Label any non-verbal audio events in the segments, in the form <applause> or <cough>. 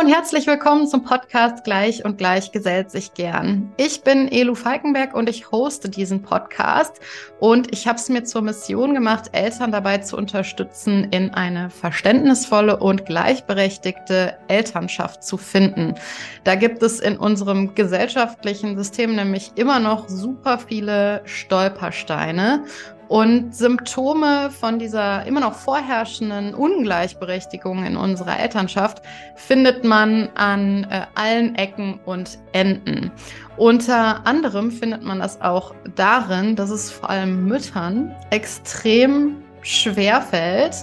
und herzlich willkommen zum Podcast Gleich und Gleich gesellt sich gern. Ich bin Elu Falkenberg und ich hoste diesen Podcast und ich habe es mir zur Mission gemacht, Eltern dabei zu unterstützen, in eine verständnisvolle und gleichberechtigte Elternschaft zu finden. Da gibt es in unserem gesellschaftlichen System nämlich immer noch super viele Stolpersteine und Symptome von dieser immer noch vorherrschenden Ungleichberechtigung in unserer Elternschaft findet man an äh, allen Ecken und Enden. Unter anderem findet man das auch darin, dass es vor allem Müttern extrem schwer fällt,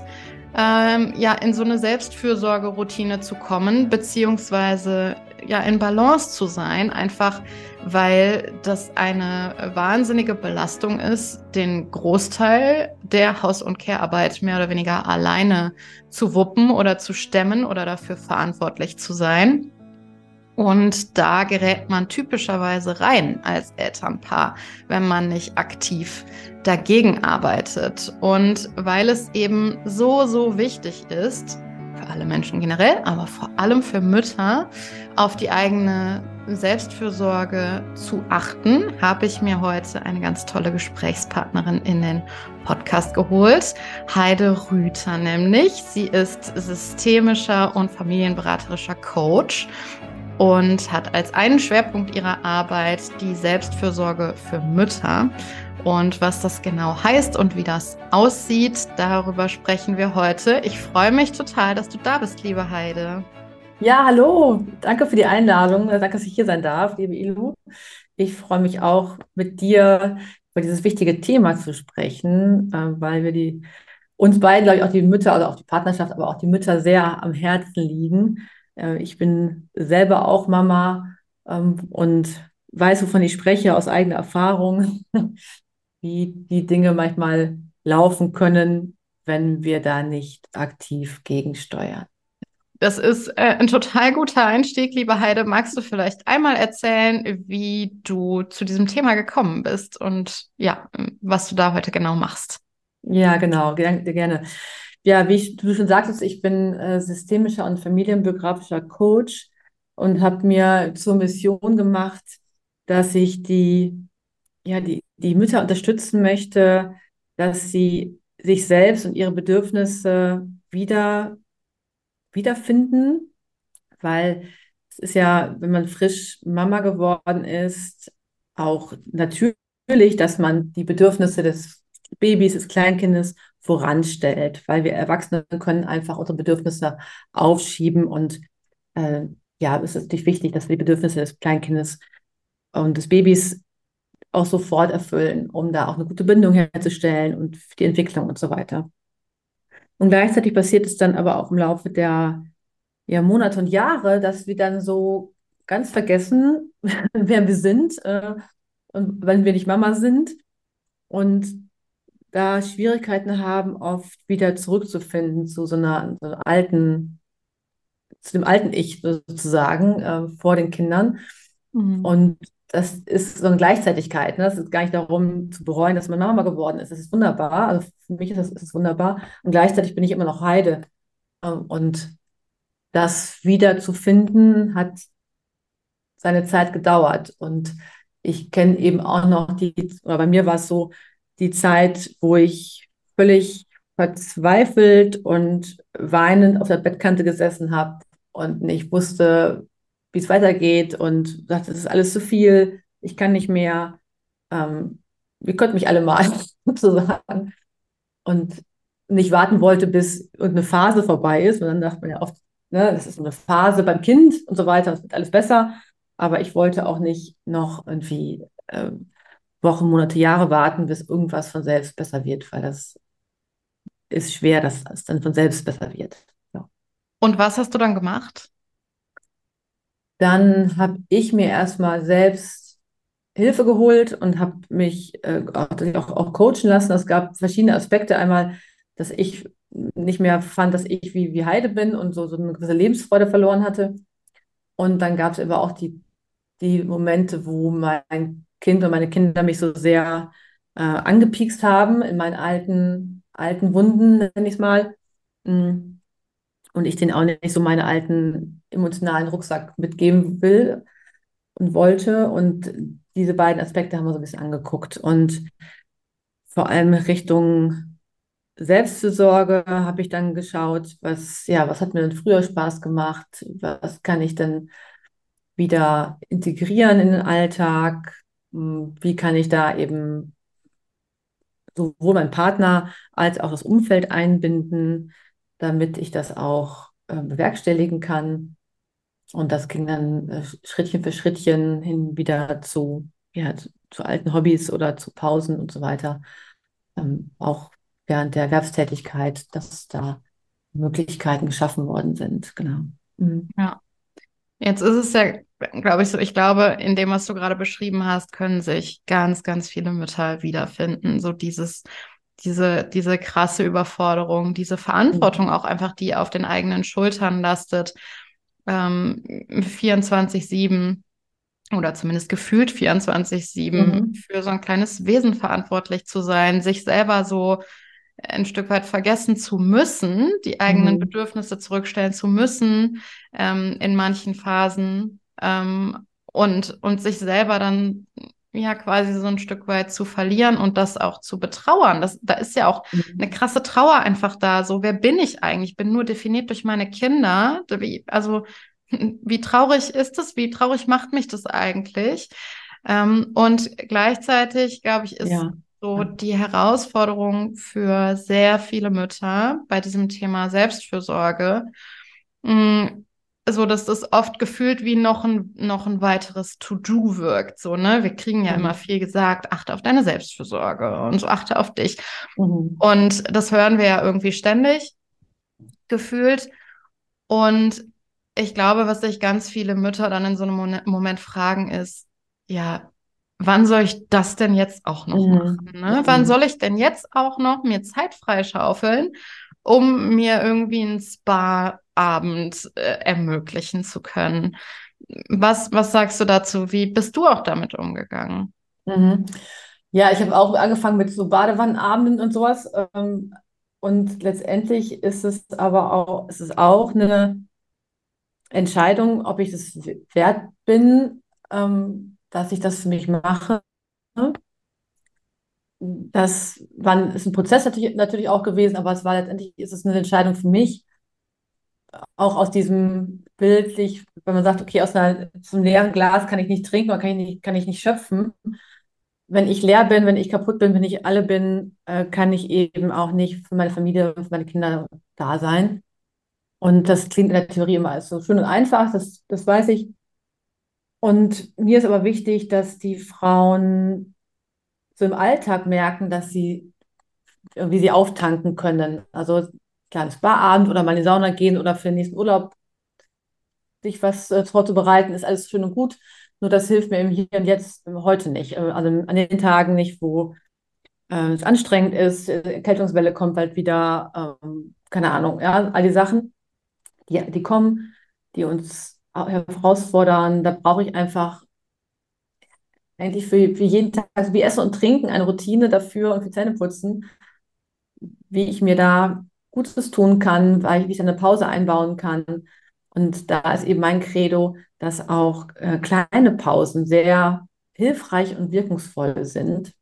ähm, ja, in so eine Selbstfürsorgeroutine zu kommen, beziehungsweise ja in Balance zu sein, einfach weil das eine wahnsinnige Belastung ist, den Großteil der Haus- und Care-Arbeit mehr oder weniger alleine zu wuppen oder zu stemmen oder dafür verantwortlich zu sein. Und da gerät man typischerweise rein als Elternpaar, wenn man nicht aktiv dagegen arbeitet. Und weil es eben so, so wichtig ist, für alle Menschen generell, aber vor allem für Mütter, auf die eigene Selbstfürsorge zu achten, habe ich mir heute eine ganz tolle Gesprächspartnerin in den Podcast geholt. Heide Rüther nämlich. Sie ist systemischer und familienberaterischer Coach und hat als einen Schwerpunkt ihrer Arbeit die Selbstfürsorge für Mütter. Und was das genau heißt und wie das aussieht, darüber sprechen wir heute. Ich freue mich total, dass du da bist, liebe Heide. Ja, hallo. Danke für die Einladung. Danke, dass ich hier sein darf, liebe Ilu. Ich freue mich auch, mit dir über dieses wichtige Thema zu sprechen, äh, weil wir die uns beiden, glaube ich, auch die Mütter oder auch die Partnerschaft, aber auch die Mütter sehr am Herzen liegen. Äh, ich bin selber auch Mama ähm, und weiß, wovon ich spreche aus eigener Erfahrung, wie die Dinge manchmal laufen können, wenn wir da nicht aktiv gegensteuern. Das ist äh, ein total guter Einstieg, liebe Heide. Magst du vielleicht einmal erzählen, wie du zu diesem Thema gekommen bist und ja, was du da heute genau machst? Ja, genau, gerne. Ja, wie ich, du schon sagtest, ich bin äh, systemischer und familienbiografischer Coach und habe mir zur Mission gemacht, dass ich die, ja, die, die Mütter unterstützen möchte, dass sie sich selbst und ihre Bedürfnisse wieder wiederfinden, weil es ist ja, wenn man frisch Mama geworden ist, auch natürlich, dass man die Bedürfnisse des Babys, des Kleinkindes voranstellt, weil wir Erwachsene können einfach unsere Bedürfnisse aufschieben und äh, ja, es ist natürlich wichtig, dass wir die Bedürfnisse des Kleinkindes und des Babys auch sofort erfüllen, um da auch eine gute Bindung herzustellen und die Entwicklung und so weiter. Und gleichzeitig passiert es dann aber auch im Laufe der ja, Monate und Jahre, dass wir dann so ganz vergessen, <laughs> wer wir sind äh, und wenn wir nicht Mama sind und da Schwierigkeiten haben, oft wieder zurückzufinden zu so einer, so einer alten, zu dem alten Ich sozusagen äh, vor den Kindern. Mhm. Und das ist so eine Gleichzeitigkeit. Ne? Es ist gar nicht darum zu bereuen, dass man Mama geworden ist. Das ist wunderbar. Also für mich ist das, ist das wunderbar. Und gleichzeitig bin ich immer noch Heide. Ähm, und das wieder zu finden, hat seine Zeit gedauert. Und ich kenne eben auch noch die, oder bei mir war es so, die Zeit, wo ich völlig verzweifelt und weinend auf der Bettkante gesessen habe und nicht wusste, wie es weitergeht und dachte, das ist alles zu viel, ich kann nicht mehr. Ähm, ihr könnt mich alle mal <laughs> sozusagen. Und nicht warten wollte, bis irgendeine Phase vorbei ist. Und dann dachte man ja oft, ne, das ist eine Phase beim Kind und so weiter, es wird alles besser. Aber ich wollte auch nicht noch irgendwie äh, Wochen, Monate, Jahre warten, bis irgendwas von selbst besser wird, weil das ist schwer, dass es dann von selbst besser wird. Ja. Und was hast du dann gemacht? Dann habe ich mir erstmal selbst Hilfe geholt und habe mich äh, auch, auch coachen lassen. Es gab verschiedene Aspekte. Einmal, dass ich nicht mehr fand, dass ich wie, wie Heide bin und so, so eine gewisse Lebensfreude verloren hatte. Und dann gab es aber auch die, die Momente, wo mein Kind und meine Kinder mich so sehr äh, angepiekst haben in meinen alten, alten Wunden, nenne ich es mal. Mm. und ich den auch nicht so meine alten emotionalen Rucksack mitgeben will und wollte. Und diese beiden Aspekte haben wir so ein bisschen angeguckt. Und vor allem Richtung Selbstfürsorge habe ich dann geschaut, was, ja, was hat mir denn früher Spaß gemacht? Was kann ich denn wieder integrieren in den Alltag? Hm, wie kann ich da eben sowohl meinen Partner als auch das Umfeld einbinden, damit ich das auch äh, bewerkstelligen kann? Und das ging dann äh, Schrittchen für Schrittchen hin wieder zu, ja, zu, zu alten Hobbys oder zu Pausen und so weiter. Ähm, auch während der Erwerbstätigkeit, dass da Möglichkeiten geschaffen worden sind. Genau. Mhm. Ja. Jetzt ist es ja, glaube ich, so, ich glaube, in dem, was du gerade beschrieben hast, können sich ganz, ganz viele Mütter wiederfinden. So dieses, diese, diese krasse Überforderung, diese Verantwortung mhm. auch einfach, die auf den eigenen Schultern lastet ähm, 24-7 oder zumindest gefühlt 24-7 mhm. für so ein kleines Wesen verantwortlich zu sein, sich selber so ein Stück weit vergessen zu müssen, die eigenen mhm. Bedürfnisse zurückstellen zu müssen ähm, in manchen Phasen ähm, und, und sich selber dann ja quasi so ein Stück weit zu verlieren und das auch zu betrauern. Das, da ist ja auch mhm. eine krasse Trauer einfach da. So, wer bin ich eigentlich? Ich bin nur definiert durch meine Kinder. Wie, also, <laughs> wie traurig ist das? Wie traurig macht mich das eigentlich? Ähm, und gleichzeitig, glaube ich, ist ja. so die Herausforderung für sehr viele Mütter bei diesem Thema Selbstfürsorge, mh, mm, so dass das oft gefühlt wie noch ein, noch ein weiteres To-Do wirkt. So, ne? Wir kriegen ja mhm. immer viel gesagt, achte auf deine Selbstfürsorge und so achte auf dich. Mhm. Und das hören wir ja irgendwie ständig gefühlt. Und ich glaube, was sich ganz viele Mütter dann in so einem Moment fragen, ist, ja, wann soll ich das denn jetzt auch noch mhm. machen? Ne? Wann mhm. soll ich denn jetzt auch noch mir Zeit freischaufeln, um mir irgendwie ein Spa Abend äh, ermöglichen zu können. Was, was sagst du dazu? Wie bist du auch damit umgegangen? Mhm. Ja, ich habe auch angefangen mit so Badewannenabenden und sowas. Ähm, und letztendlich ist es aber auch, es auch eine Entscheidung, ob ich das wert bin, ähm, dass ich das für mich mache. Das war, ist ein Prozess natürlich, natürlich auch gewesen, aber es war letztendlich ist es eine Entscheidung für mich, auch aus diesem bildlich, wenn man sagt, okay, aus einer, zum leeren Glas kann ich nicht trinken oder kann ich nicht, kann ich nicht schöpfen. Wenn ich leer bin, wenn ich kaputt bin, wenn ich alle bin, äh, kann ich eben auch nicht für meine Familie für meine Kinder da sein. Und das klingt in der Theorie immer als so schön und einfach, das, das weiß ich. Und mir ist aber wichtig, dass die Frauen so im Alltag merken, dass sie, wie sie auftanken können. Also kleines Barabend oder mal in die Sauna gehen oder für den nächsten Urlaub sich was äh, vorzubereiten, ist alles schön und gut. Nur das hilft mir im Hier und Jetzt heute nicht. Äh, also an den Tagen nicht, wo äh, es anstrengend ist, äh, Erkältungswelle kommt bald wieder, ähm, keine Ahnung, ja, all die Sachen, die, die kommen, die uns herausfordern. Da brauche ich einfach eigentlich für, für jeden Tag, also wie Essen und Trinken, eine Routine dafür und für Zähneputzen, wie ich mir da Gutes tun kann, weil ich eine Pause einbauen kann. Und da ist eben mein Credo, dass auch äh, kleine Pausen sehr hilfreich und wirkungsvoll sind.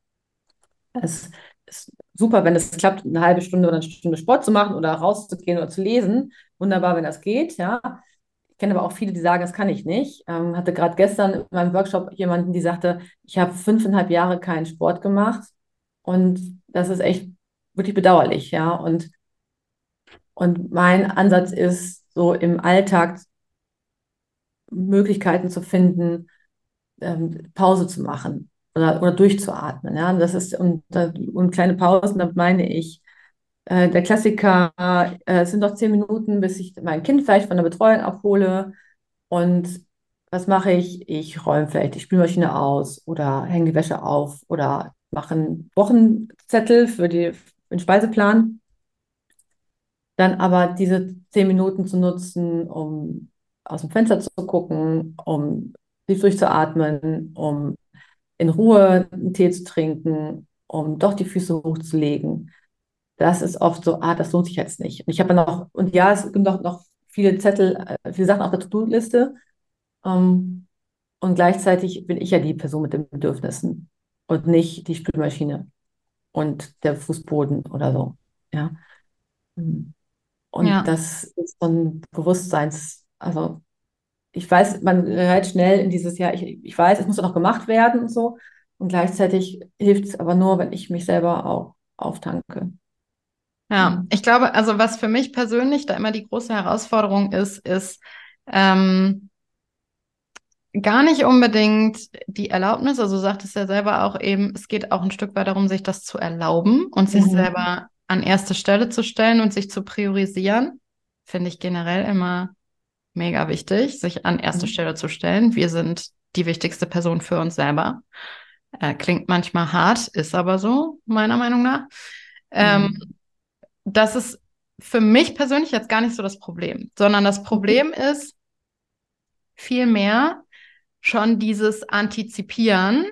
Es ist super, wenn es klappt, eine halbe Stunde oder eine Stunde Sport zu machen oder rauszugehen oder zu lesen. Wunderbar, wenn das geht, ja. Ich kenne aber auch viele, die sagen, das kann ich nicht. Ähm, hatte gerade gestern in meinem Workshop jemanden, die sagte, ich habe fünfeinhalb Jahre keinen Sport gemacht und das ist echt wirklich bedauerlich, ja. Und und mein Ansatz ist, so im Alltag Möglichkeiten zu finden, ähm, Pause zu machen oder, oder durchzuatmen. Ja? Das ist, und, und kleine Pausen, damit meine ich, äh, der Klassiker, äh, es sind noch zehn Minuten, bis ich mein Kind vielleicht von der Betreuung abhole. Und was mache ich? Ich räume vielleicht die Spülmaschine aus oder hänge die Wäsche auf oder mache einen Wochenzettel für, die, für den Speiseplan dann aber diese zehn Minuten zu nutzen, um aus dem Fenster zu gucken, um tief durchzuatmen, um in Ruhe einen Tee zu trinken, um doch die Füße hochzulegen das ist oft so, ah, das lohnt sich jetzt nicht. Und ich habe dann auch, und ja, es gibt noch, noch viele Zettel, äh, viele Sachen auf der To-Do-Liste. Ähm, und gleichzeitig bin ich ja die Person mit den Bedürfnissen und nicht die Spülmaschine und der Fußboden oder so. Ja. Und Ja. das ist so ein Bewusstseins, also ich weiß, man hört schnell in dieses Jahr, ich, ich weiß, es muss noch gemacht werden und so. Und gleichzeitig hilft es aber nur, wenn ich mich selber auch auftanke. Ja, Mhm. ich glaube, also was für mich persönlich da immer die große Herausforderung ist, ist ähm, gar nicht unbedingt die Erlaubnis. Also du sagtest ja selber auch eben, es geht auch ein Stück weit darum, sich das zu erlauben und sich Mhm. selber an erste Stelle zu stellen und sich zu priorisieren. Finde ich generell immer mega wichtig, sich an erste Mhm. Stelle zu stellen. Wir sind die wichtigste Person für uns selber. Äh, klingt manchmal hart, ist aber so, meiner Meinung nach. Ähm, Mhm. Das ist für mich persönlich jetzt gar nicht so das Problem, sondern das Problem ist vielmehr schon dieses Antizipieren.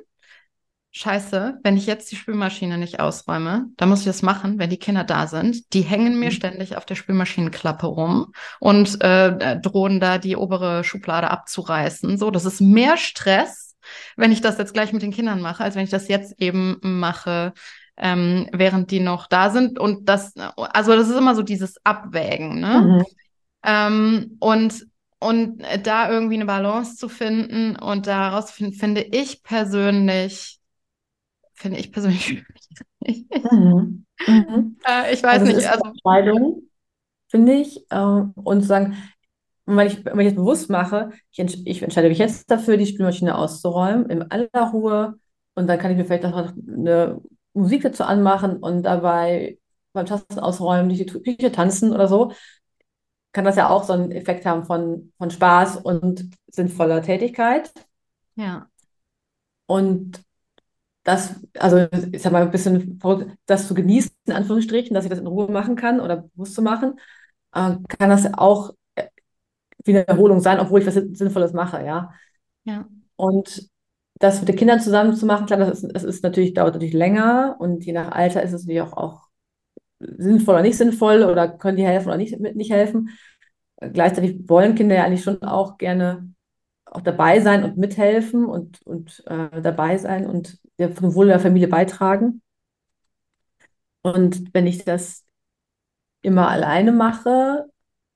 Scheiße, wenn ich jetzt die Spülmaschine nicht ausräume, dann muss ich das machen, wenn die Kinder da sind. Die hängen mir Mhm. ständig auf der Spülmaschinenklappe rum und äh, drohen da die obere Schublade abzureißen. So, das ist mehr Stress, wenn ich das jetzt gleich mit den Kindern mache, als wenn ich das jetzt eben mache, ähm, während die noch da sind. Und das, also das ist immer so dieses Abwägen, ne? Mhm. Ähm, und, und da irgendwie eine Balance zu finden und da herauszufinden, finde ich persönlich, finde ich persönlich. Mhm. <laughs> Mhm. Äh, ich weiß Also nicht, also Entscheidung, finde ich. äh, Und zu sagen, wenn ich, wenn ich jetzt bewusst mache, ich, entsch ich entscheide mich jetzt dafür, die Spülmaschine auszuräumen, in aller Ruhe. Und dann kann ich mir vielleicht noch eine Musik dazu anmachen und dabei beim Tasten ausräumen, die Küche tanzen oder so. Kann das ja auch so einen Effekt haben von, von Spaß und sinnvoller Tätigkeit. ja, Und das, also ich sag mal, ein bisschen verrückt, das zu genießen, in Anführungsstrichen, dass ich das in Ruhe machen kann oder bewusst zu machen, äh, kann das auch äh, wie eine Erholung sein, obwohl ich was Sinnvolles mache, ja. ja, Und das mit den Kindern zusammen zu machen, klar, das ist, das ist natürlich, dauert natürlich länger und je nach Alter ist es natürlich auch, auch sinnvoll oder nicht sinnvoll oder können die helfen oder nicht, nicht helfen. Gleichzeitig wollen Kinder ja eigentlich schon auch gerne auch dabei sein und mithelfen und, und äh, dabei sein und ja, zum Wohl der Familie beitragen. Und wenn ich das immer alleine mache,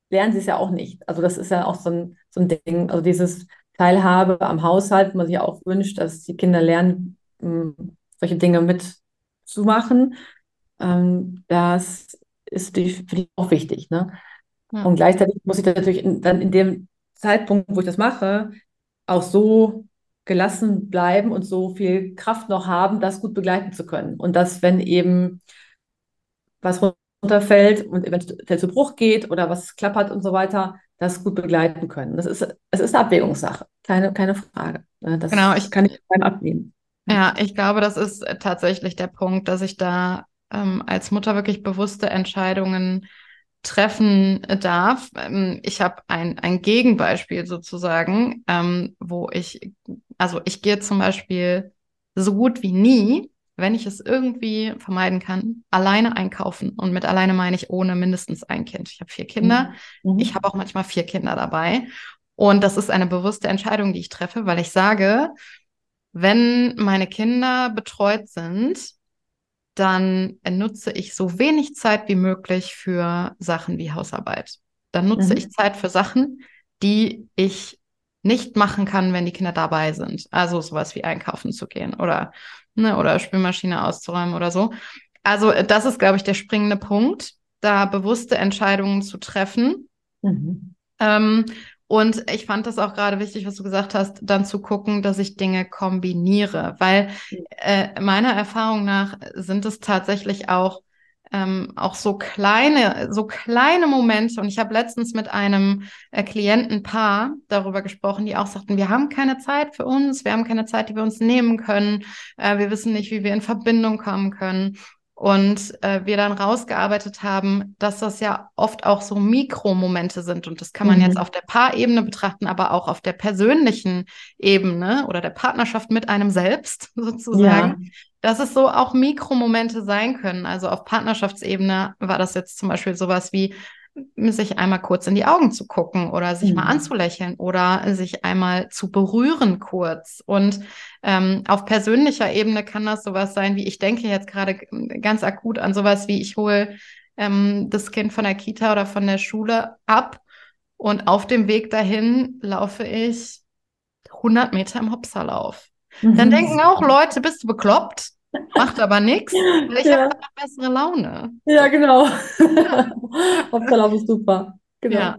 lernen sie es ja auch nicht. Also das ist ja auch so ein, so ein Ding, also dieses Teilhabe am Haushalt, wo man sich ja auch wünscht, dass die Kinder lernen, mh, solche Dinge mitzumachen. Ähm, das ist die, für die auch wichtig. Ne? ja, Und gleichzeitig muss ich natürlich in, dann in dem Zeitpunkt, wo ich das mache, auch so gelassen bleiben und so viel Kraft noch haben, das gut begleiten zu können. Und dass, wenn eben was runterfällt und eventuell zu Bruch geht oder was klappert und so weiter, das gut begleiten können. Das ist, es ist eine Abwägungssache, keine, keine Frage. Ne? Das genau, ich, kann ich beim abnehmen. ja, ich glaube, das ist tatsächlich der Punkt, dass ich da ähm, als Mutter wirklich bewusste Entscheidungen treffen darf. Ähm, Ich habe ein, ein Gegenbeispiel sozusagen, ähm, wo ich, also ich gehe zum Beispiel so gut wie nie, wenn ich es irgendwie vermeiden kann, alleine einkaufen. Und mit alleine meine ich ohne mindestens ein Kind. Ich habe vier Kinder. Mhm. Ich habe auch manchmal vier Kinder dabei. Und das ist eine bewusste Entscheidung, die ich treffe, weil ich sage, wenn meine Kinder betreut sind, dann nutze ich so wenig Zeit wie möglich für Sachen wie Hausarbeit. Dann nutze Mhm. ich Zeit für Sachen, die ich nicht machen kann, wenn die Kinder dabei sind. Also sowas wie einkaufen zu gehen oder, ne, oder Spülmaschine auszuräumen oder so. Also äh, das ist, glaube ich, der springende Punkt, da bewusste Entscheidungen zu treffen. Mhm. Ähm, und ich fand das auch gerade wichtig, was du gesagt hast, dann zu gucken, dass ich Dinge kombiniere, weil äh, meiner Erfahrung nach sind es tatsächlich auch ähm, auch so kleine, so kleine Momente. Und ich habe letztens mit einem äh, Klientenpaar darüber gesprochen, die auch sagten, wir haben keine Zeit für uns, wir haben keine Zeit, die wir uns nehmen können, äh, wir wissen nicht, wie wir in Verbindung kommen können. Und äh, wir dann rausgearbeitet haben, dass das ja oft auch so Mikromomente sind. Und das kann man mhm. jetzt auf der Paarebene betrachten, aber auch auf der persönlichen Ebene oder der Partnerschaft mit einem selbst <laughs> sozusagen. Ja. Dass es so auch Mikromomente sein können. Also auf Partnerschaftsebene war das jetzt zum Beispiel sowas wie, sich einmal kurz in die Augen zu gucken oder sich mhm. mal anzulächeln oder sich einmal zu berühren kurz. Und ähm, auf persönlicher Ebene kann das sowas sein, wie ich denke jetzt gerade ganz akut an sowas wie ich hole ähm, das Kind von der Kita oder von der Schule ab und auf dem Weg dahin laufe ich 100 Meter im Hopserlauf. Mhm. Dann denken auch Leute, bist du bekloppt? Macht aber nichts, <laughs> weil ich ja. habe bessere Laune. Ja, genau. Ja. <laughs> Hauptsache ist super. Genau. Ja.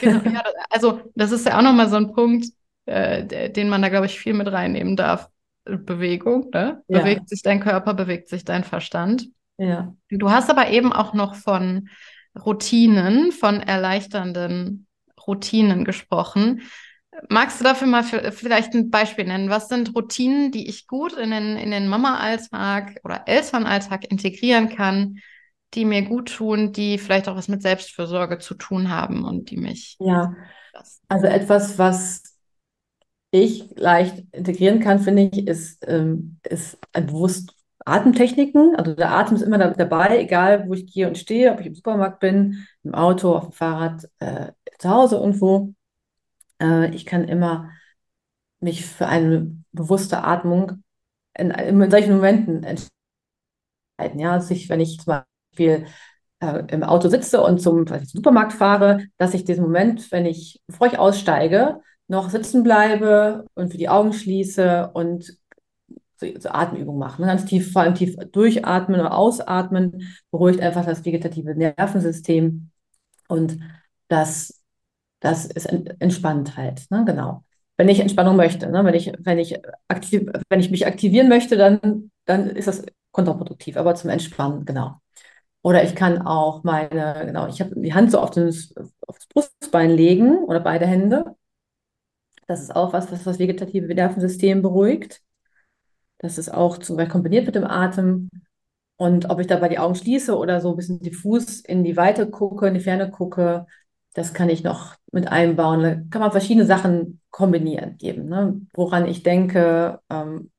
genau. Ja, also das ist ja auch nochmal so ein Punkt, äh, den man da, glaube ich, viel mit reinnehmen darf. Bewegung, ne? Ja. Bewegt sich dein Körper, bewegt sich dein Verstand. Ja. Du hast aber eben auch noch von Routinen, von erleichternden Routinen gesprochen. Magst du dafür mal vielleicht ein Beispiel nennen? Was sind Routinen, die ich gut in den, in den Mama-Alltag oder Elternalltag integrieren kann, die mir gut tun, die vielleicht auch was mit Selbstfürsorge zu tun haben und die mich. Ja, also etwas, was ich leicht integrieren kann, finde ich, ist, ähm, ist ein bewusst Atemtechniken. Also der Atem ist immer dabei, egal wo ich gehe und stehe, ob ich im Supermarkt bin, im Auto, auf dem Fahrrad, äh, zu Hause irgendwo. Äh, ich kann immer mich für eine bewusste Atmung in, in solchen Momenten entscheiden. Ja, also wenn ich zum Beispiel äh, im Auto sitze und zum, zum Supermarkt fahre, dass ich diesen Moment, wenn ich, bevor ich aussteige, noch sitzen bleibe und für die Augen schließe und so, so Atemübungen mache. Ne? Ganz tief, vor allem tief durchatmen oder ausatmen, beruhigt einfach das vegetative Nervensystem und das das ist Entspanntheit, ne? genau. Wenn ich Entspannung möchte, ne? wenn, ich, wenn, ich aktiv, wenn ich mich aktivieren möchte, dann, dann ist das kontraproduktiv, aber zum Entspannen, genau. Oder ich kann auch meine, genau, ich habe die Hand so auf das, auf das Brustbein legen oder beide Hände. Das ist auch was, was das vegetative Nervensystem beruhigt. Das ist auch zum Beispiel kombiniert mit dem Atem. Und ob ich dabei die Augen schließe oder so ein bisschen diffus in die Weite gucke, in die Ferne gucke, das kann ich noch mit einbauen. Da kann man verschiedene Sachen kombinieren geben. Ne? Woran ich denke, ähm,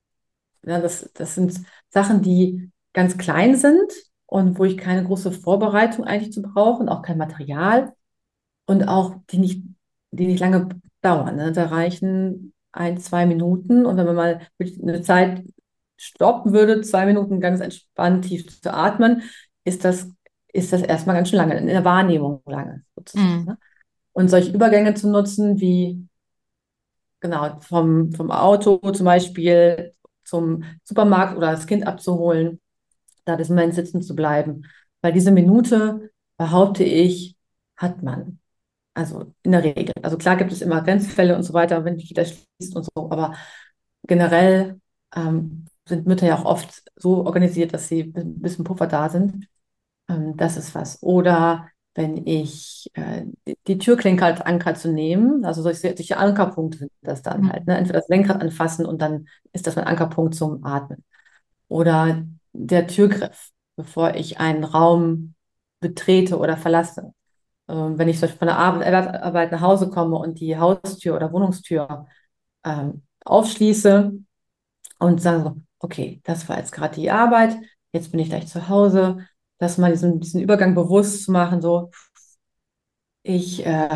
ja, das, das sind Sachen, die ganz klein sind und wo ich keine große Vorbereitung eigentlich zu brauche und auch kein Material und auch die nicht, die nicht lange dauern. Ne? Da reichen ein, zwei Minuten und wenn man mal eine Zeit stoppen würde, zwei Minuten ganz entspannt tief zu atmen, ist das ist das erstmal ganz schön lange, in der Wahrnehmung lange sozusagen. Mhm. Ne? Und solche Übergänge zu nutzen, wie genau vom, vom Auto zum Beispiel zum Supermarkt oder das Kind abzuholen, da das Moment sitzen zu bleiben. Weil diese Minute, behaupte ich, hat man. Also in der Regel. Also klar gibt es immer Grenzfälle und so weiter, wenn die Kita schließt und so, aber generell ähm, sind Mütter ja auch oft so organisiert, dass sie ein bisschen Puffer da sind. Ähm, das ist was. Oder wenn ich äh, die Türklinke als Anker zu nehmen, also solche, solche Ankerpunkte sind das dann mhm. halt. Ne? Entweder das Lenkrad anfassen und dann ist das mein Ankerpunkt zum Atmen. Oder der Türgriff, bevor ich einen Raum betrete oder verlasse. Ähm, wenn ich von der Arbeit nach Hause komme und die Haustür oder Wohnungstür ähm, aufschließe und sage so, okay, das war jetzt gerade die Arbeit, jetzt bin ich gleich zu Hause, dass man diesen, diesen Übergang bewusst zu machen, so, ich äh,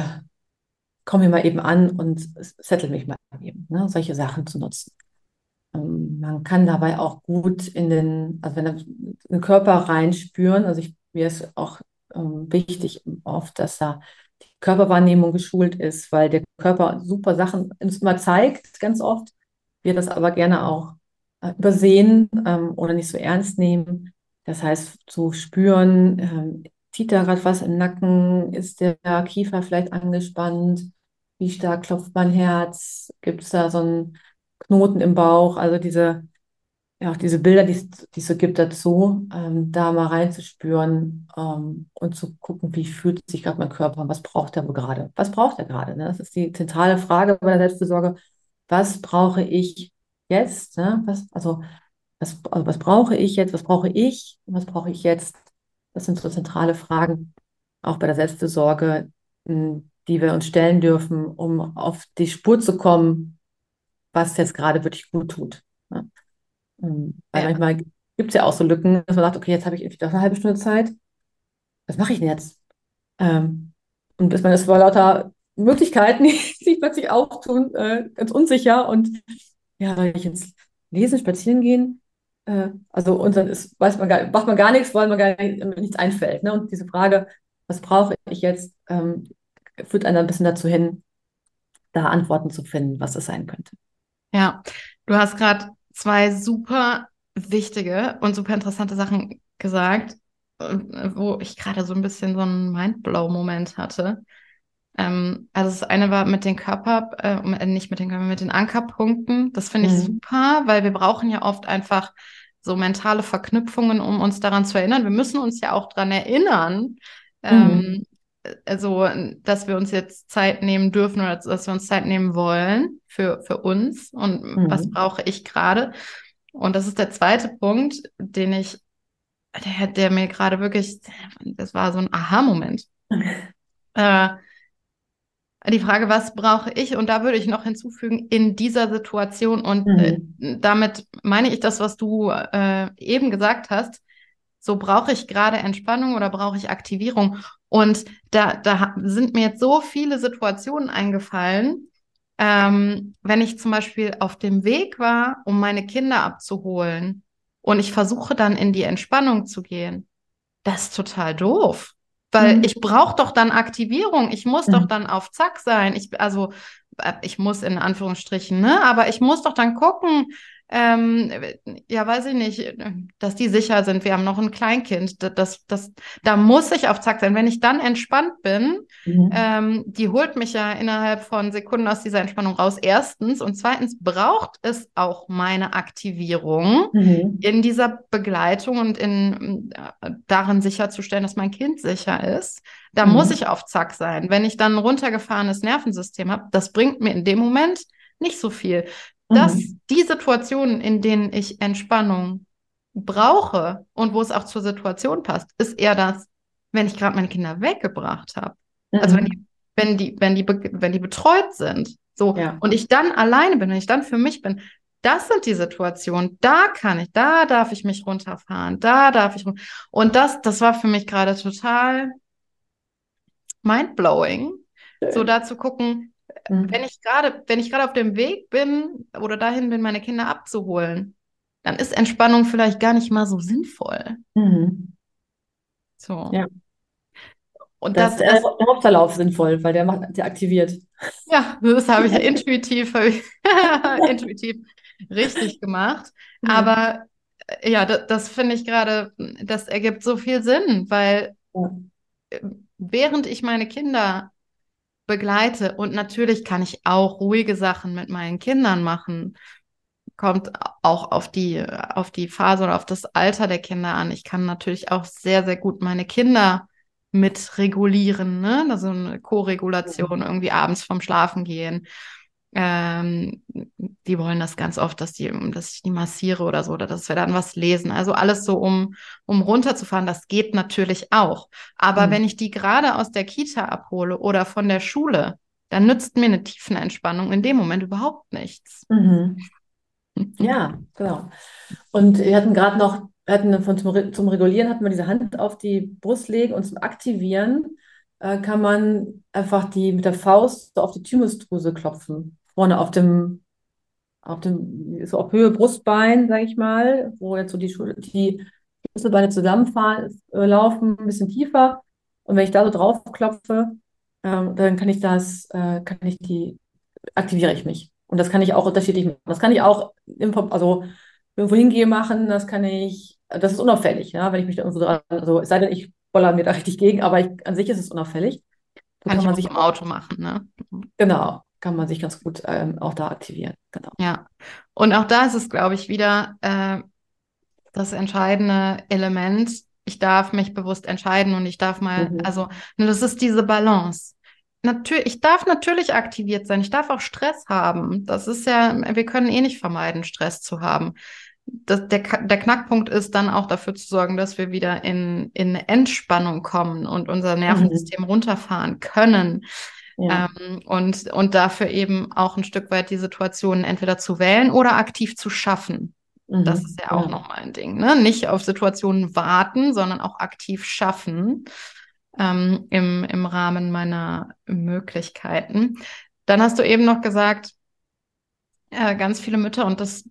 komme hier mal eben an und settle mich mal eben, ne? solche Sachen zu nutzen. Ähm, man kann dabei auch gut in den, also wenn den Körper reinspüren, also ich, mir ist auch ähm, wichtig oft, dass da die Körperwahrnehmung geschult ist, weil der Körper super Sachen uns immer zeigt, ganz oft, wir das aber gerne auch äh, übersehen ähm, oder nicht so ernst nehmen. Das heißt, zu spüren, ähm, zieht da gerade was im Nacken, ist der Kiefer vielleicht angespannt, wie stark klopft mein Herz, gibt es da so einen Knoten im Bauch, also diese, ja, auch diese Bilder, die es so gibt dazu, ähm, da mal reinzuspüren ähm, und zu gucken, wie fühlt sich gerade mein Körper, was braucht er gerade, was braucht er gerade, ne? Das ist die zentrale Frage bei der Selbstfürsorge, was brauche ich jetzt, ne? was, also Was, also was brauche ich jetzt? Was brauche ich? Was brauche ich jetzt? Das sind so zentrale Fragen, auch bei der Selbstfürsorge, die wir uns stellen dürfen, um auf die Spur zu kommen, was jetzt gerade wirklich gut tut. Ja. Weil ja. manchmal gibt es ja auch so Lücken, dass man sagt, okay, jetzt habe ich doch eine halbe Stunde Zeit. Was mache ich denn jetzt? Ähm, und ist man das vor lauter Möglichkeiten, <laughs> die sich plötzlich auftun, äh, ganz unsicher. Und ja, soll ich jetzt lesen, spazieren gehen? Äh, also und dann ist, weiß man gar, macht man gar nichts, weil man gar nicht, nichts einfällt. Ne? Und diese Frage, was brauche ich jetzt, ähm, führt einen ein bisschen dazu hin, da Antworten zu finden, was es sein könnte. Ja, du hast gerade zwei super wichtige und super interessante Sachen gesagt, wo ich gerade so ein bisschen so einen Mindblow-Moment hatte. Ähm, also das eine war mit den Körper, äh, nicht mit den Körper, mit den Ankerpunkten. Das finde ich mhm. super, weil wir brauchen ja oft einfach so mentale Verknüpfungen, um uns daran zu erinnern. Wir müssen uns ja auch daran erinnern, ähm, mhm. also dass wir uns jetzt Zeit nehmen dürfen oder dass wir uns Zeit nehmen wollen für, für uns und mhm. was brauche ich gerade. Und das ist der zweite Punkt, den ich, der, der mir gerade wirklich, das war so ein Aha-Moment. äh, die Frage, was brauche ich? Und da würde ich noch hinzufügen, in dieser Situation. Und äh, mhm. äh, damit meine ich das, was du äh, eben gesagt hast. So brauche ich gerade Entspannung oder brauche ich Aktivierung? Und da, da sind mir jetzt so viele Situationen eingefallen, ähm, wenn ich zum Beispiel auf dem Weg war, um meine Kinder abzuholen und ich versuche dann in die Entspannung zu gehen, das ist total doof. Weil mhm. ich brauche doch dann Aktivierung. Ich muss mhm. doch dann auf Zack sein. Ich, also, äh, ich muss in Anführungsstrichen, ne? Aber ich muss doch dann gucken, ähm, ja, weiß ich nicht, dass die sicher sind. Wir haben noch ein Kleinkind. Das, das, da muss ich auf Zack sein. Wenn ich dann entspannt bin, mhm. ähm, die holt mich ja innerhalb von Sekunden aus dieser Entspannung raus. Erstens. Und zweitens braucht es auch meine Aktivierung mhm. in dieser Begleitung und in äh, darin sicherzustellen, dass mein Kind sicher ist. Da mhm. muss ich auf Zack sein. Wenn ich dann ein runtergefahrenes Nervensystem habe, das bringt mir in dem Moment nicht so viel dass mhm. die Situationen, in denen ich Entspannung brauche und wo es auch zur Situation passt, ist eher das, wenn ich gerade meine Kinder weggebracht habe. Mhm. Also wenn die, wenn die, wenn die, wenn die betreut sind, so ja. und ich dann alleine bin, wenn ich dann für mich bin, das sind die Situationen, da kann ich, da darf ich mich runterfahren, da darf ich und das, das war für mich gerade total mindblowing, so da zu gucken, Mhm. Wenn ich gerade, wenn ich gerade auf dem Weg bin oder dahin bin, meine Kinder abzuholen, dann ist Entspannung vielleicht gar nicht mal so sinnvoll. Mhm. So. Ja. Und das, das, ist der Hauptverlauf sinnvoll, weil der macht, der aktiviert. Ja, das habe ich ja <laughs> intuitiv, <laughs> intuitiv richtig gemacht. Mhm. Aber äh, ja, das, das finde ich gerade, das ergibt so viel Sinn, weil ja. Äh, während ich meine Kinder begleite. Und natürlich kann ich auch ruhige Sachen mit meinen Kindern machen. Kommt auch auf die, auf die Phase oder auf das Alter der Kinder an. Ich kann natürlich auch sehr, sehr gut meine Kinder mit regulieren, ne? Also eine Co-Regulation, mhm. irgendwie abends vom Schlafen gehen. Ähm, die wollen das ganz oft, dass die, dass ich die massiere oder so, oder dass wir dann was lesen. Also alles so, um, um runterzufahren, das geht natürlich auch. Aber mhm. wenn ich die gerade aus der Kita abhole oder von der Schule, dann nützt mir eine Tiefenentspannung in dem Moment überhaupt nichts. Mhm. <laughs> Ja, genau. Und wir hatten gerade noch, hatten von zum, zum Regulieren hatten wir diese Hand auf die Brust legen und zum Aktivieren äh, kann man einfach die mit der Faust so auf die Thymusdrüse klopfen vorne auf dem, auf dem, so auf Höhe Brustbein, sage ich mal, wo jetzt so die, die Schlüsselbeine zusammenfahren, äh, laufen, ein bisschen tiefer. Und wenn ich da so drauf klopfe, ähm, dann kann ich das, äh, kann ich die, aktiviere ich mich. Und das kann ich auch unterschiedlich machen. Das kann ich auch, im, also irgendwo hingehe machen, das kann ich, das ist unauffällig, ja, wenn ich mich da irgendwo dran, also es sei denn, ich boller mir da <laughs> richtig gegen, aber ich, an sich ist es unauffällig. So kann, kann man sich im Auto machen, ne? Genau, kann man sich ganz gut ähm, auch da aktivieren. Genau. Ja, und auch da ist es, glaube ich, wieder äh, das entscheidende Element. Ich darf mich bewusst entscheiden und ich darf mal, mhm. also das ist diese Balance. Natürlich, ich darf natürlich aktiviert sein. Ich darf auch Stress haben. Das ist ja, wir können eh nicht vermeiden, Stress zu haben. das, der, der Knackpunkt ist dann auch dafür zu sorgen, dass wir wieder in, in Entspannung kommen und unser Nervensystem mhm. runterfahren können. Ja. Ähm, und, und dafür eben auch ein Stück weit die Situationen entweder zu wählen oder aktiv zu schaffen. Mhm. Das ist ja auch ja. nochmal ein Ding. Ne? Nicht auf Situationen warten, sondern auch aktiv schaffen ähm, im, im Rahmen meiner Möglichkeiten. Dann hast du eben noch gesagt, äh, ganz viele Mütter, und das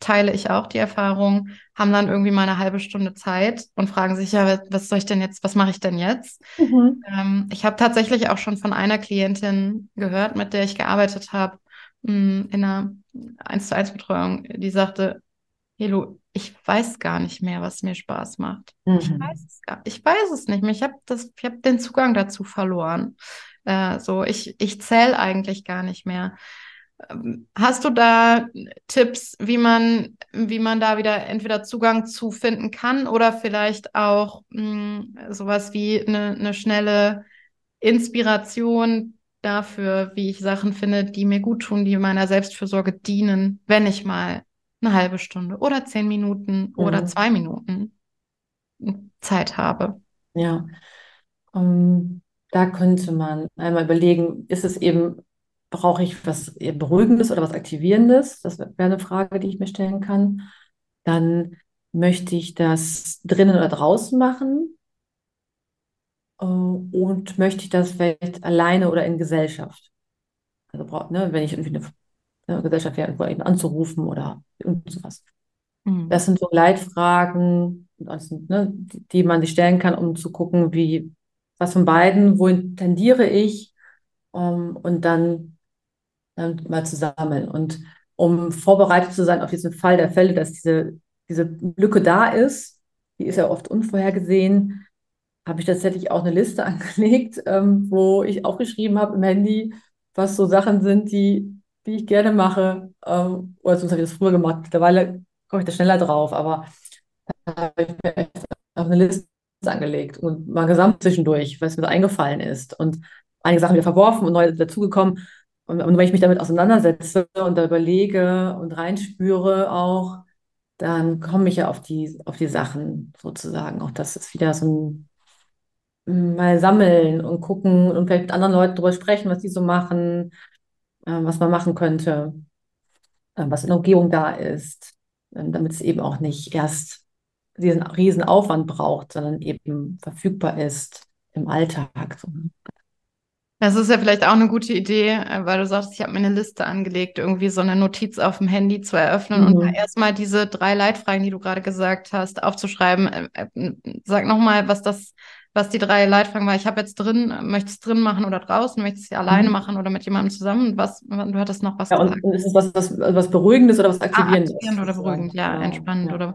teile ich auch die Erfahrung, haben dann irgendwie mal eine halbe Stunde Zeit und fragen sich, ja, was soll ich denn jetzt, was mache ich denn jetzt? Mhm. Ähm, ich habe tatsächlich auch schon von einer Klientin gehört, mit der ich gearbeitet habe, mm, in einer 1 zu 1 Betreuung, die sagte, Helo, ich weiß gar nicht mehr, was mir Spaß macht. Mhm. Ich weiß es gar ich weiß es nicht mehr. Ich habe habe den Zugang dazu verloren. Äh, so, ich, ich zähle eigentlich gar nicht mehr. Ähm, hast du da Tipps, wie man, wie man da wieder entweder Zugang zu finden kann oder vielleicht auch mh, hm, sowas wie eine, eine schnelle Inspiration dafür, wie ich Sachen finde, die mir gut tun, die meiner Selbstfürsorge dienen, wenn ich mal eine halbe Stunde oder zehn Minuten mhm. oder zwei Minuten Zeit habe? Ja, um, ähm, da könnte man einmal überlegen, ist es eben brauche ich was Beruhigendes oder was Aktivierendes? Das wäre eine Frage, die ich mir stellen kann. Dann möchte ich das drinnen oder draußen machen? Äh, und möchte ich das vielleicht alleine oder in Gesellschaft? Also, ne, wenn ich irgendwie eine, eine Gesellschaft wäre, irgendwo eben anzurufen oder irgend sowas. Mhm. Das sind so Leitfragen, ne, die man sich stellen kann, um zu gucken, wie, was von beiden, wohin tendiere ich, um, und dann mal zu sammeln. Und um vorbereitet zu sein auf diesen Fall der Fälle, dass diese, diese Lücke da ist, die ist ja oft unvorhergesehen, habe ich tatsächlich auch eine Liste <laughs> angelegt, ähm, wo ich aufgeschrieben habe im Handy, was so Sachen sind, die, die ich gerne mache. Ähm, oder sonst habe ich das früher gemacht. Mittlerweile komme ich da schneller drauf, aber da habe ich mir echt auch eine Liste angelegt und mal gesamt zwischendurch, was mir so eingefallen ist. Und einige Sachen wieder verworfen und neu dazugekommen. Und, und wenn ich mich damit auseinandersetze und da überlege und reinspüre auch, dann komme ich ja auf die, auf die Sachen sozusagen. Auch das ist wieder so ein mal sammeln und gucken und vielleicht mit anderen Leuten darüber sprechen, was die so machen, äh, was man machen könnte, äh, was in der Umgebung da ist, äh, damit es eben auch nicht erst diesen riesen Aufwand braucht, sondern eben verfügbar ist im Alltag. Das ist ja vielleicht auch eine gute Idee, äh, weil du sagst, ich habe mir eine Liste angelegt, irgendwie so eine Notiz auf dem Handy zu eröffnen mhm. und erstmal diese drei Leitfragen, die du gerade gesagt hast, aufzuschreiben. Äh, äh, sag nochmal, was das, was die drei Leitfragen war. Ich habe jetzt drin, möchtest drin machen oder draußen, möchtest du alleine mhm. machen oder mit jemandem zusammen? Was, du hattest noch was ja, gesagt. Und ist es was, was, was Beruhigendes oder was Aktivierendes? Ah, aktivierend oder beruhigend, ja, ja, entspannend ja. oder.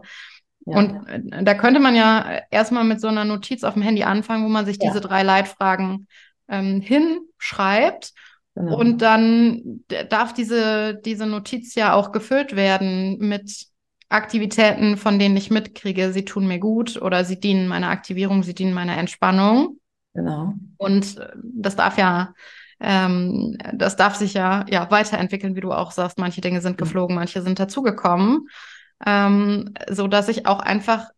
Ja. Und da könnte man ja erstmal mit so einer Notiz auf dem Handy anfangen, wo man sich diese drei Leitfragen ähm, hinschreibt. Genau. Und dann darf diese, diese Notiz ja auch gefüllt werden mit Aktivitäten, von denen ich mitkriege, sie tun mir gut oder sie dienen meiner Aktivierung, sie dienen meiner Entspannung. Genau. Und äh, das darf ja, ähm, das darf sich ja, ja weiterentwickeln, wie du auch sagst. Manche Dinge sind mhm. geflogen, manche sind dazugekommen. Ähm, so dass ich auch einfach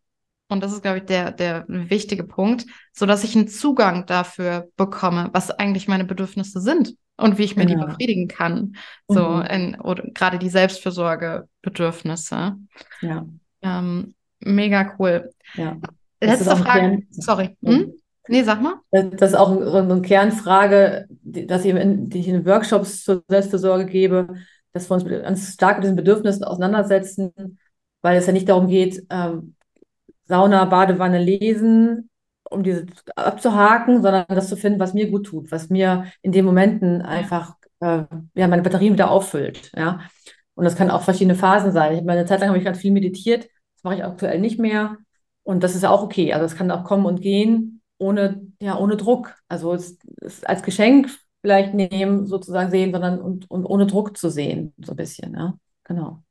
und das ist, glaube ich, der, der wichtige Punkt, so dass ich einen Zugang dafür bekomme, was eigentlich meine Bedürfnisse sind und wie ich mir genau. die befriedigen kann. So, mhm. in, oder gerade die Selbstfürsorge-Bedürfnisse. Ja. Ähm, mega cool. Ja. Letzte Frage. Kern... Sorry. Hm? Nee, sag mal. Das ist auch so eine Kernfrage, dass ich in, die ich in Workshops zur Selbstfürsorge gebe, dass wir uns ganz stark mit diesen Bedürfnissen auseinandersetzen, weil es ja nicht darum geht, ähm, Sauna, Badewanne lesen, um diese abzuhaken, sondern das zu finden, was mir gut tut, was mir in den Momenten einfach äh, ja, meine Batterien wieder auffüllt. Ja? Und das kann auch verschiedene Phasen sein. Ich meine, eine Zeit lang habe ich ganz viel meditiert, das mache ich aktuell nicht mehr. Und das ist auch okay. Also es kann auch kommen und gehen, ohne, ja, ohne Druck. Also es, es als Geschenk vielleicht nehmen, sozusagen sehen, sondern und, und ohne Druck zu sehen, so ein bisschen. Ja? Genau.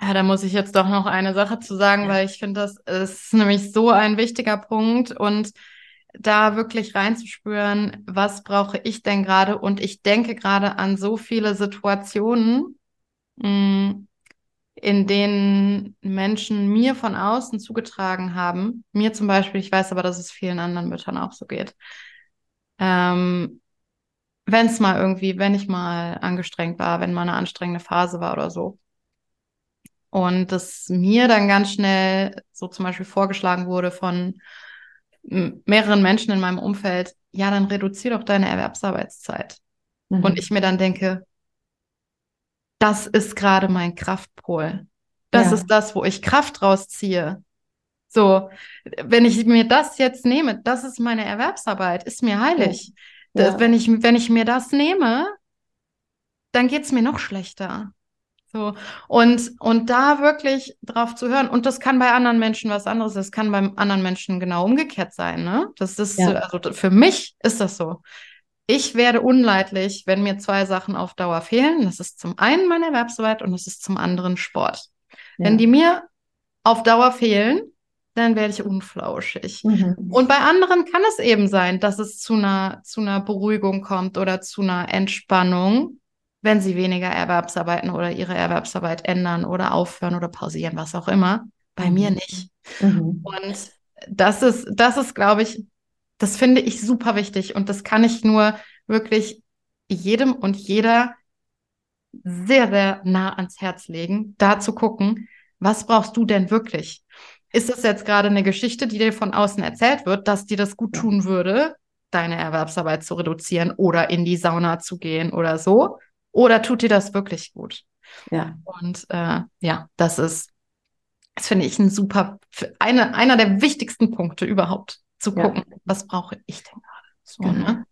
Ja, da muss ich jetzt doch noch eine Sache zu sagen, ja. weil ich finde, das ist nämlich so ein wichtiger Punkt und da wirklich reinzuspüren, was brauche ich denn gerade? Und ich denke gerade an so viele Situationen, mh, mm, in denen Menschen mir von außen zugetragen haben, mir zum Beispiel, ich weiß aber, dass es vielen anderen Müttern auch so geht, ähm, wenn es mal irgendwie, wenn ich mal angestrengt war, wenn mal eine anstrengende Phase war oder so. Und dass mir dann ganz schnell so zum Beispiel vorgeschlagen wurde von mehreren Menschen in meinem Umfeld, ja, dann reduziere doch deine Erwerbsarbeitszeit. Mhm. Und ich mir dann denke, das ist gerade mein Kraftpol. Das ja. ist das, wo ich Kraft rausziehe. So, wenn ich mir das jetzt nehme, das ist meine Erwerbsarbeit, ist mir heilig. Ja. Das, wenn, ich, wenn ich mir das nehme, dann geht es mir noch schlechter. So, und, und da wirklich drauf zu hören. Und das kann bei anderen Menschen was anderes, das kann beim anderen Menschen genau umgekehrt sein, ne? Das ist, ja. also für mich ist das so. Ich werde unleidlich, wenn mir zwei Sachen auf Dauer fehlen. Das ist zum einen meine Erwerbsarbeit und das ist zum anderen Sport. Ja. Wenn die mir auf Dauer fehlen, dann werde ich unflauschig. Mhm. Und bei anderen kann es eben sein, dass es zu einer, zu einer Beruhigung kommt oder zu einer Entspannung wenn sie weniger Erwerbsarbeiten oder ihre Erwerbsarbeit ändern oder aufhören oder pausieren, was auch immer. Bei mhm. mir nicht. Mhm. Und das ist, das ist, glaube ich, das finde ich super wichtig und das kann ich nur wirklich jedem und jeder sehr, sehr nah ans Herz legen, da zu gucken, was brauchst du denn wirklich? Ist es jetzt gerade eine Geschichte, die dir von außen erzählt wird, dass dir das gut tun würde, deine Erwerbsarbeit zu reduzieren oder in die Sauna zu gehen oder so? Oder tut dir das wirklich gut? Ja. Und äh, ja, das ist, das finde ich ein super, eine, einer der wichtigsten Punkte überhaupt, zu gucken, ja. was brauche ich denn gerade? So, genau. ne?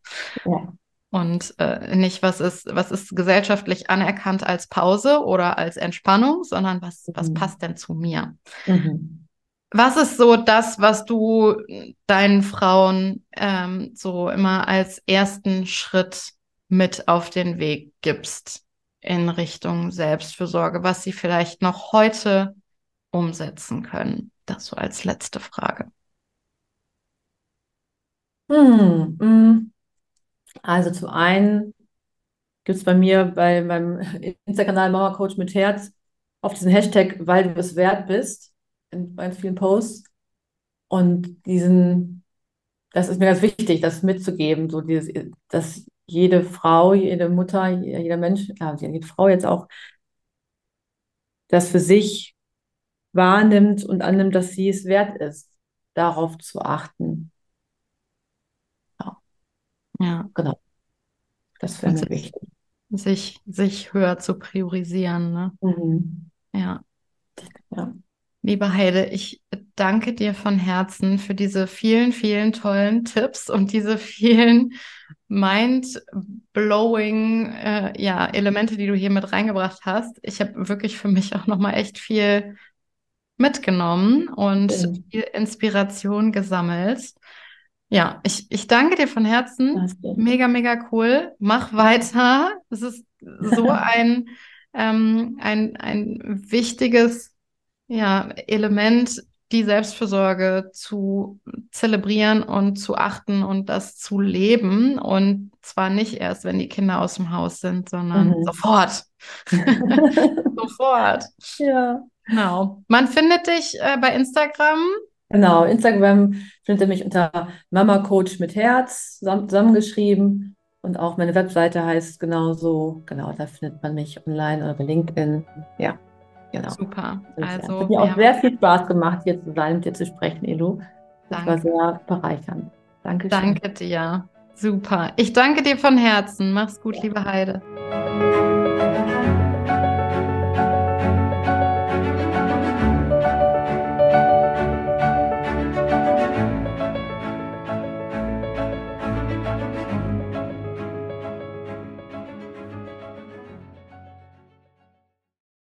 Ja. Und äh, nicht, was ist, was ist gesellschaftlich anerkannt als Pause oder als Entspannung, sondern was, mhm. was passt denn zu mir? Mhm. Was ist so das, was du deinen Frauen ähm, so immer als ersten Schritt mit auf den Weg gibst in Richtung Selbstfürsorge, was sie vielleicht noch heute umsetzen können? Das so als letzte Frage. Hm, hm. Also zu einen gibt es bei mir bei meinem Insta-Kanal Mama Coach mit Herz auf diesen Hashtag, weil du es wert bist, in ganz vielen Posts. Und diesen, das ist mir ganz wichtig, das mitzugeben, so dieses, dass jede Frau, jede Mutter, jeder Mensch, ja, jede Frau jetzt auch, das für sich wahrnimmt und annimmt, dass sie es wert ist, darauf zu achten. Ja, ja. genau. Das wäre mir wichtig. Sich, sich höher zu priorisieren. Ne? Mhm. Ja. ja. Liebe Heide, ich danke dir von Herzen für diese vielen, vielen tollen Tipps und diese vielen mind-blowing äh, ja, Elemente, die du hier mit reingebracht hast. Ich habe wirklich für mich auch nochmal echt viel mitgenommen und mhm. viel Inspiration gesammelt. Ja, ich, ich danke dir von Herzen. Mega, mega cool. Mach weiter. Es ist so <laughs> ein, ähm, ein, ein wichtiges ja, Element, die Selbstfürsorge zu zelebrieren und zu achten und das zu leben. Und zwar nicht erst, wenn die Kinder aus dem Haus sind, sondern mhm. sofort. <laughs> sofort. Ja. Genau. Man findet dich äh, bei Instagram. Genau, Instagram findet ihr mich unter Mama Coach mit Herz zusammengeschrieben. Und auch meine Webseite heißt genauso. Genau, da findet man mich online oder bei LinkedIn. Ja. Genau. Super. Also, hat mir auch sehr viel Spaß gemacht, hier zu sein, mit dir zu sprechen, Elu. Das danke. war sehr bereichernd. Danke. Danke dir. Super. Ich danke dir von Herzen. Mach's gut, liebe Heide.